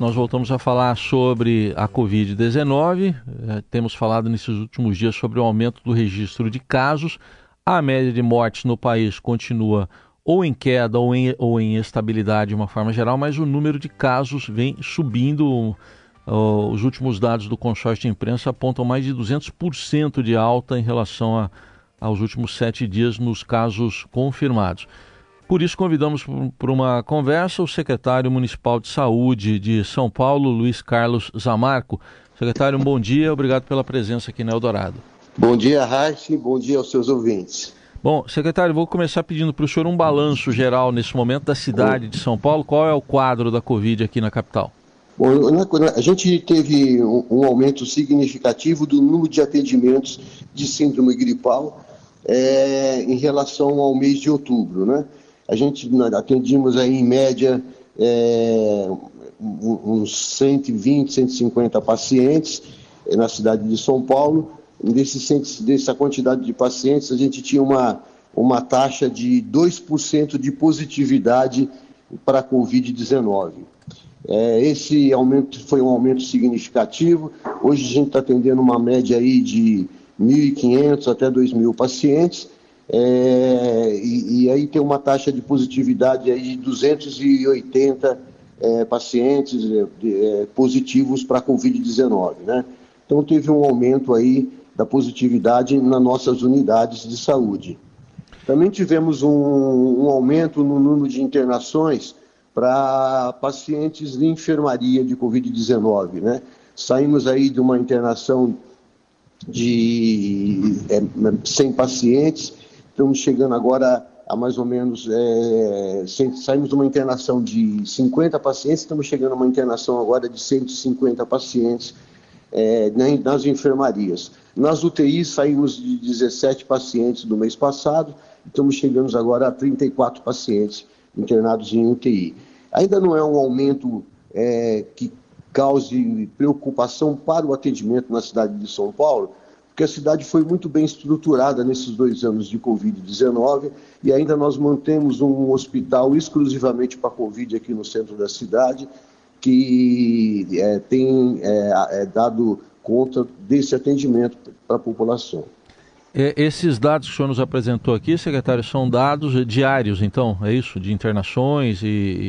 Nós voltamos a falar sobre a Covid-19. É, temos falado nesses últimos dias sobre o aumento do registro de casos. A média de mortes no país continua ou em queda ou em, ou em estabilidade de uma forma geral, mas o número de casos vem subindo. os últimos dados do consórcio de imprensa apontam mais de 200% de alta em relação a, aos últimos sete dias nos casos confirmados. Por isso, convidamos para uma conversa o secretário municipal de saúde de São Paulo, Luiz Carlos Zamarco. Secretário, um bom dia, obrigado pela presença aqui na Eldorado. Bom dia, Raich, bom dia aos seus ouvintes. Bom, secretário, vou começar pedindo para o senhor um balanço geral nesse momento da cidade de São Paulo. Qual é o quadro da Covid aqui na capital? Bom, a gente teve um aumento significativo do número de atendimentos de síndrome gripal é, em relação ao mês de outubro, né? A gente atendimos aí em média é, uns 120, 150 pacientes é, na cidade de São Paulo. Desse, dessa quantidade de pacientes, a gente tinha uma, uma taxa de 2% de positividade para a Covid-19. É, esse aumento foi um aumento significativo. Hoje a gente está atendendo uma média aí de 1.500 até 2.000 pacientes. É, e, e, aí tem uma taxa de positividade aí de 280 é, pacientes é, é positivos para a Covid-19, né? Então teve um aumento aí da positividade nas nossas unidades de saúde. Também tivemos um, um aumento no número de internações para pacientes de enfermaria de Covid-19, né? Saímos aí de uma internação de é, 100 pacientes Estamos chegando agora a mais ou menos, é, saímos de uma internação de 50 pacientes, estamos chegando a uma internação agora de 150 pacientes é, nas enfermarias. Nas UTIs saímos de 17 pacientes do mês passado, estamos chegando agora a 34 pacientes internados em UTI. Ainda não é um aumento é, que cause preocupação para o atendimento na cidade de São Paulo, porque a cidade foi muito bem estruturada nesses dois anos de Covid-19 e ainda nós mantemos um hospital exclusivamente para Covid aqui no centro da cidade, que é, tem é, é, dado conta desse atendimento para a população. Esses dados que o senhor nos apresentou aqui, secretário, são dados diários, então, é isso? De internações e,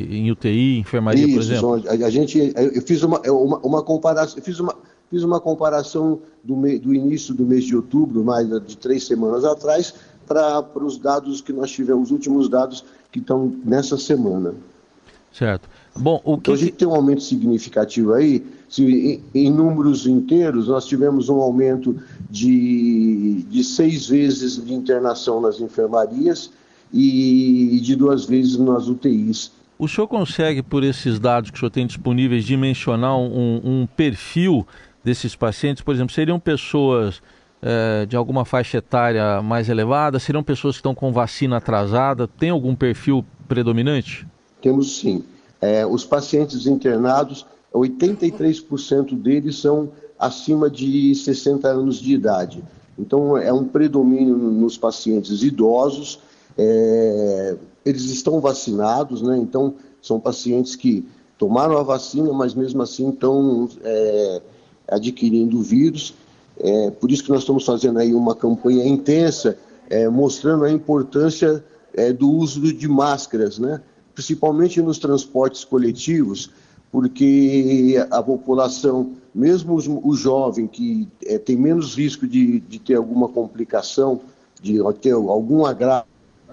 e em UTI, enfermaria, isso, por exemplo? A, a gente, eu fiz uma, uma, uma comparação, eu fiz uma, Fiz uma comparação do, me, do início do mês de outubro, mais de três semanas atrás, para os dados que nós tivemos, os últimos dados que estão nessa semana. Certo. Bom, o que... Então a gente tem um aumento significativo aí. Se, em, em, números inteiros, nós tivemos um aumento de, de seis vezes de internação nas enfermarias e de duas vezes nas UTIs. O senhor consegue, por esses dados que o senhor tem disponíveis, dimensionar um, um perfil desses pacientes, por exemplo, seriam pessoas é, de alguma faixa etária mais elevada? Seriam pessoas que estão com vacina atrasada? Tem algum perfil predominante? Temos sim. É, os pacientes internados, 83% deles são acima de 60 anos de idade. Então, é um predomínio nos pacientes idosos. É, eles estão vacinados, né? Então, são pacientes que tomaram a vacina, mas mesmo assim estão é, adquirindo vírus. É, por isso que nós estamos fazendo aí uma campanha intensa, é, mostrando a importância é, do uso de máscaras, né? principalmente nos transportes coletivos, porque a população, mesmo o jovem que é, tem menos risco de, de ter alguma complicação, de ter algum agravo,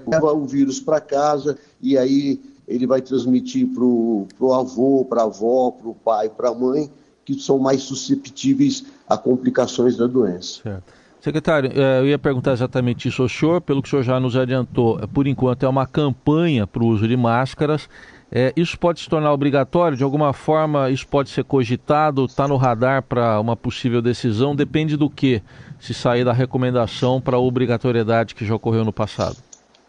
leva o vírus para casa e aí ele vai transmitir para o avô, para a avó, para o pai, para a mãe, que são mais susceptíveis a complicações da doença. Certo. Secretário, eh, eu ia perguntar exatamente isso ao senhor, pelo que o senhor já nos adiantou. Eh, por enquanto é uma campanha para o uso de máscaras. É, isso pode se tornar obrigatório? De alguma forma isso pode ser cogitado? Está no radar para uma possível decisão? Depende do que? Se sair da recomendação para a obrigatoriedade que já ocorreu no passado.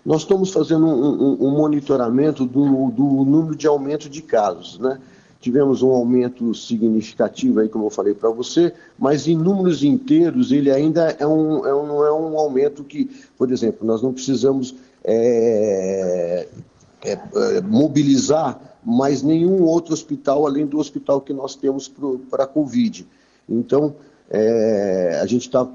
Nós estamos fazendo um, um, um monitoramento do, do número de aumento de casos, né? Tivemos um aumento significativo aí, como eu falei para você, mas em números inteiros ele ainda é um, é um, não é um aumento que, por exemplo, nós não precisamos é, é, é mobilizar mais nenhum outro hospital além do hospital que nós temos para a Covid. Então, é, a gente está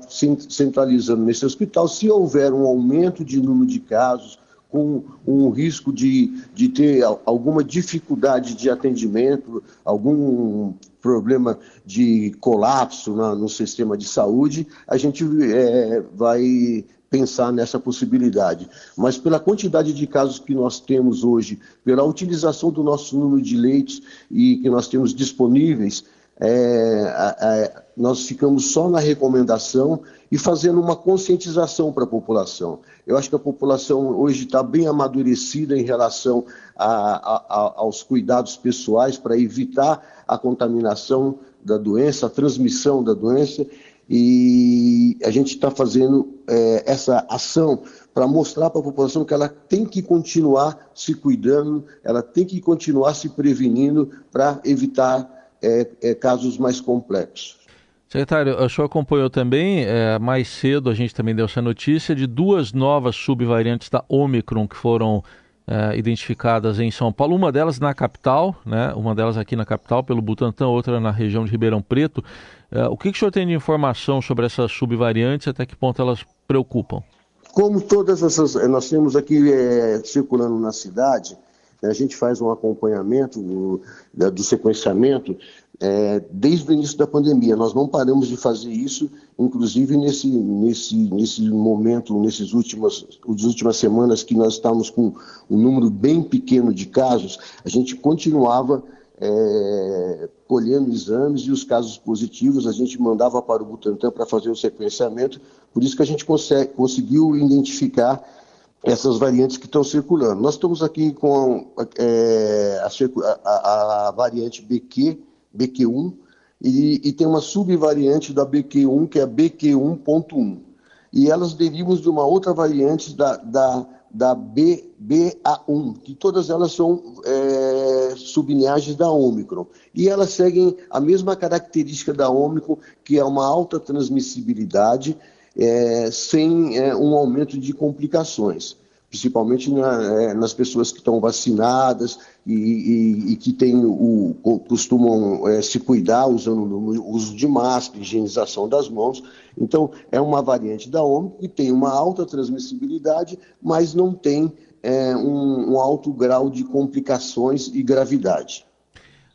centralizando nesse hospital. Se houver um aumento de número de casos, com um risco de, de ter alguma dificuldade de atendimento, algum problema de colapso na, no sistema de saúde, a gente é, vai pensar nessa possibilidade. Mas pela quantidade de casos que nós temos hoje, pela utilização do nosso número de leitos e que nós temos disponíveis, é, nós ficamos só na recomendação e fazendo uma conscientização para a população. Eu acho que a população hoje está bem amadurecida em relação a, aos cuidados pessoais para evitar a contaminação da doença, a transmissão da doença, e a gente está fazendo é, essa ação para mostrar para a população que ela tem que continuar se cuidando, ela tem que continuar se prevenindo para evitar é, é, casos mais complexos. Secretário, o senhor acompanhou também, é, mais cedo a gente também deu essa notícia de duas novas subvariantes da Omicron que foram é, identificadas em São Paulo, uma delas na capital, né, uma delas aqui na capital, pelo Butantã, outra na região de Ribeirão Preto. É, o que, que o senhor tem de informação sobre essas subvariantes e até que ponto elas preocupam? Como todas essas, nós temos aqui é, circulando na cidade, a gente faz um acompanhamento do, do sequenciamento é, desde o início da pandemia. Nós não paramos de fazer isso, inclusive nesse, nesse, nesse momento, nessas últimas, últimas semanas que nós estávamos com um número bem pequeno de casos, a gente continuava é, colhendo exames e os casos positivos a gente mandava para o Butantan para fazer o sequenciamento, por isso que a gente consegue, conseguiu identificar essas variantes que estão circulando. Nós estamos aqui com é, a, a, a, variante BQ, BQ1, e, e, tem uma subvariante da BQ1, que é a BQ1.1. E elas derivam de uma outra variante da, da, da BBA1, que todas elas são é, sublinhagens da Ômicron. E elas seguem a mesma característica da Ômicron, que é uma alta transmissibilidade, é, sem é, um aumento de complicações, principalmente na, é, nas pessoas que estão vacinadas e, e, e que tem o, costumam é, se cuidar usando o uso de máscara, higienização das mãos. Então, é uma variante da Ômicron que tem uma alta transmissibilidade, mas não tem é, um, um alto grau de complicações e gravidade.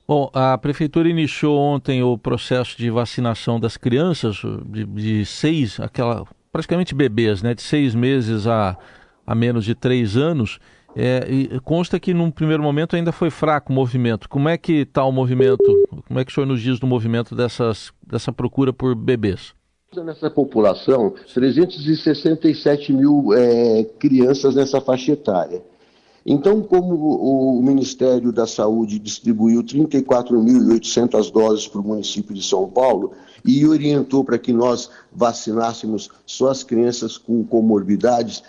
Bom, a prefeitura iniciou ontem o processo de vacinação das crianças de, de seis, aquela praticamente bebês, né, de seis meses a, a menos de três anos. É, consta que num primeiro momento ainda foi fraco o movimento. Como é que está o movimento? Como é que o senhor nos diz do movimento dessas, dessa procura por bebês? Nessa população, 367 mil é, crianças nessa faixa etária. Então, como o Ministério da Saúde distribuiu 34.800 doses para o município de São Paulo e orientou para que nós vacinássemos só as crianças com comorbidades,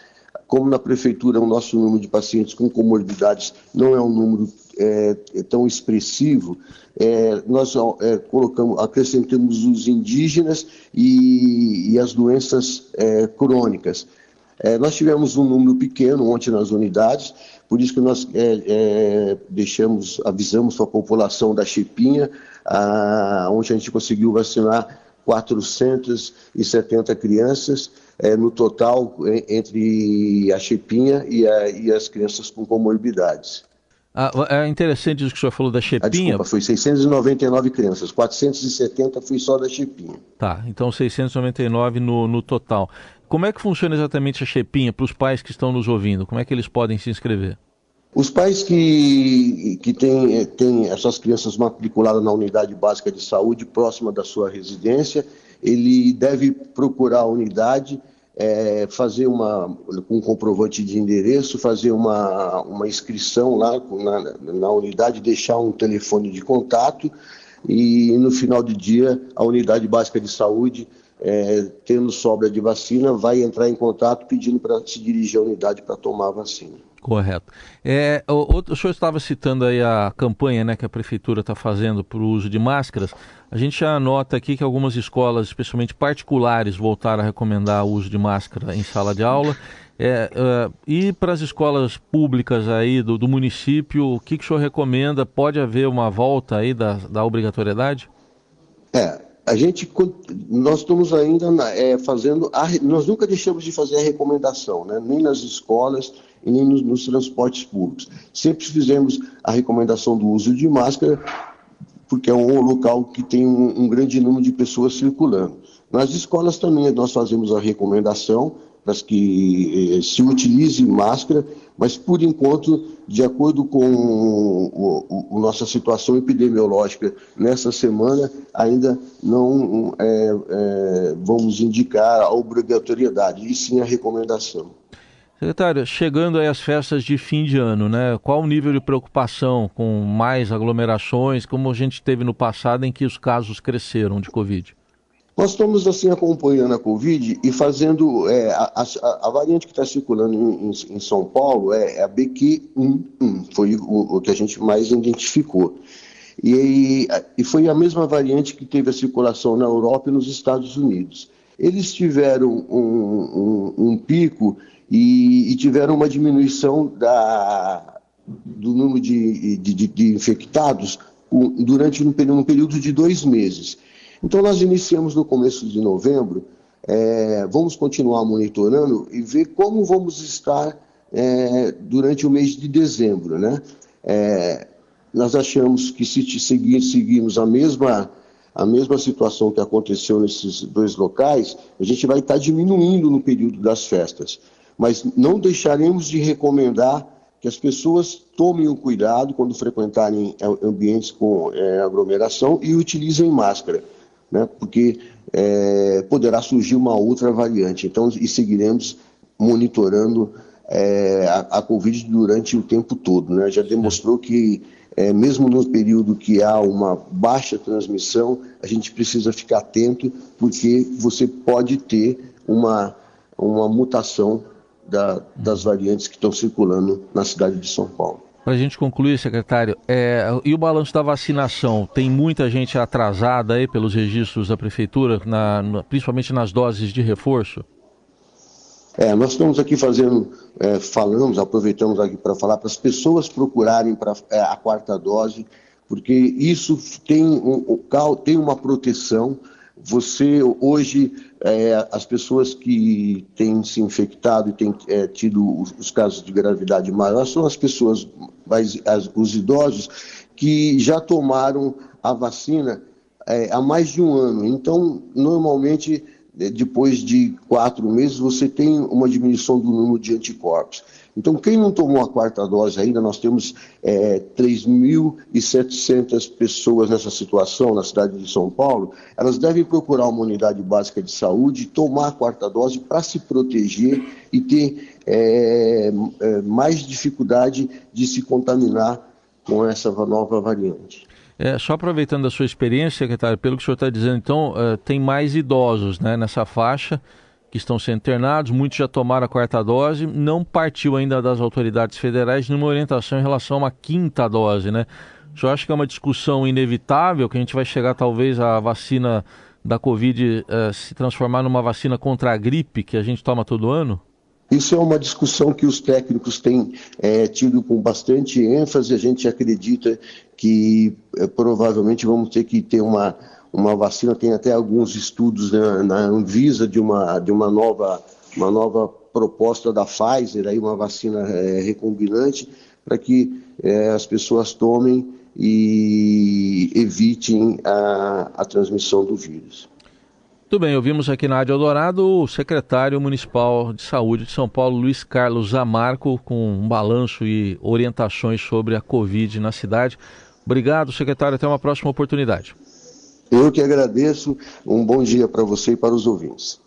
como na prefeitura o nosso número de pacientes com comorbidades não é um número é, é tão expressivo, é, nós é, colocamos, acrescentamos os indígenas e, e as doenças é, crônicas. É, nós tivemos um número pequeno ontem nas unidades, por isso que nós é, é, deixamos, avisamos para a população da Chipinha, a, onde a gente conseguiu vacinar 470 crianças, é, no total, entre a Chipinha e, a, e as crianças com comorbidades. Ah, é interessante isso que o senhor falou da Chepinha. Ah, desculpa, foi 699 crianças, 470 foi só da Chepinha. Tá, então 699 no, no total. Como é que funciona exatamente a Chepinha para os pais que estão nos ouvindo? Como é que eles podem se inscrever? Os pais que, que têm, têm essas crianças matriculadas na unidade básica de saúde próxima da sua residência, ele deve procurar a unidade é, fazer uma, um comprovante de endereço, fazer uma, uma inscrição lá na, na unidade, deixar um telefone de contato e no final do dia a unidade básica de saúde, é, tendo sobra de vacina, vai entrar em contato pedindo para se dirigir à unidade para tomar a vacina. Correto. É, o, o, senhor estava citando aí a campanha né, que a prefeitura está fazendo para o uso de máscaras. A gente já nota aqui que algumas escolas, especialmente particulares, voltaram a recomendar o uso de máscara em sala de aula. É, uh, e para as escolas públicas aí do, do município, o que, que o senhor recomenda? Pode haver uma volta aí da, da obrigatoriedade? É, a gente, nós estamos ainda é, fazendo, a, nós nunca deixamos de fazer a recomendação, né? nem nas escolas e nem nos, nos, transportes públicos. Sempre fizemos a recomendação do uso de máscara, porque é um local que tem um, um grande número de pessoas circulando. Nas escolas também nós fazemos a recomendação, para que eh, se utilize máscara, mas por enquanto, de acordo com a nossa situação epidemiológica nessa semana, ainda não é, é, vamos indicar a obrigatoriedade, e sim a recomendação. Secretário, chegando aí as festas de fim de ano, né? Qual o nível de preocupação com mais aglomerações, como a gente teve no passado em que os casos cresceram de Covid? Nós estamos assim acompanhando a Covid e fazendo é, a, a, a, variante que está circulando em, em, São Paulo é, é a BQ11, foi o, o, que a gente mais identificou. E, e, foi a mesma variante que teve a circulação na Europa e nos Estados Unidos. Eles tiveram um, um, um pico e, e, tiveram uma diminuição da, do número de, de, de, infectados durante um, um período de dois meses. Então, nós iniciamos no começo de novembro, é, vamos continuar monitorando e ver como vamos estar é, durante o mês de dezembro. Né? É, nós achamos que se seguir, seguirmos a mesma, a mesma situação que aconteceu nesses dois locais, a gente vai estar diminuindo no período das festas. Mas não deixaremos de recomendar que as pessoas tomem o cuidado quando frequentarem ambientes com é, aglomeração e utilizem máscara né, porque é, poderá surgir uma outra variante. Então, e seguiremos monitorando é, a, a, Covid durante o tempo todo. Né? Já demonstrou que, é, mesmo no período que há uma baixa transmissão, a gente precisa ficar atento, porque você pode ter uma, uma mutação da, das variantes que estão circulando na cidade de São Paulo. Para a gente concluir, secretário, é, e o balanço da vacinação? Tem muita gente atrasada aí pelos registros da prefeitura, na, na, principalmente nas doses de reforço? É, nós estamos aqui fazendo, é, falamos, aproveitamos aqui para falar para as pessoas procurarem para é, a quarta dose, porque isso tem, um, tem uma proteção. Você hoje é, as pessoas que têm se infectado e têm é, tido os, os, casos de gravidade maior são as pessoas, mais, as, os idosos, que já tomaram a vacina é, há mais de um ano. Então, normalmente, depois de quatro meses, você tem uma diminuição do número de anticorpos. Então, quem não tomou a quarta dose ainda, nós temos é, 3.700 pessoas nessa situação na cidade de São Paulo, elas devem procurar uma unidade básica de saúde, tomar a quarta dose para se proteger e ter é, é, mais dificuldade de se contaminar com essa nova variante. É, só aproveitando a sua experiência, secretário, pelo que o senhor está dizendo, então, uh, tem mais idosos né, nessa faixa que estão sendo internados, muitos já tomaram a quarta dose, não partiu ainda das autoridades federais nenhuma orientação em relação a uma quinta dose, né? O senhor acha que é uma discussão inevitável, que a gente vai chegar talvez a vacina da Covid uh, se transformar numa vacina contra a gripe que a gente toma todo ano? Isso é uma discussão que os técnicos têm é, tido com bastante ênfase. A gente acredita que é, provavelmente vamos ter que ter uma, uma vacina, tem até alguns estudos né, na Anvisa de uma, de uma, nova, uma nova proposta da Pfizer, aí uma vacina é, recombinante, para que é, as pessoas tomem e evitem a, a transmissão do vírus. Muito bem, ouvimos aqui na Rádio Eldorado o secretário municipal de saúde de São Paulo, Luiz Carlos Zamarco, com um balanço e orientações sobre a Covid na cidade. Obrigado, secretário. Até uma próxima oportunidade. Eu que agradeço. Um bom dia para você e para os ouvintes.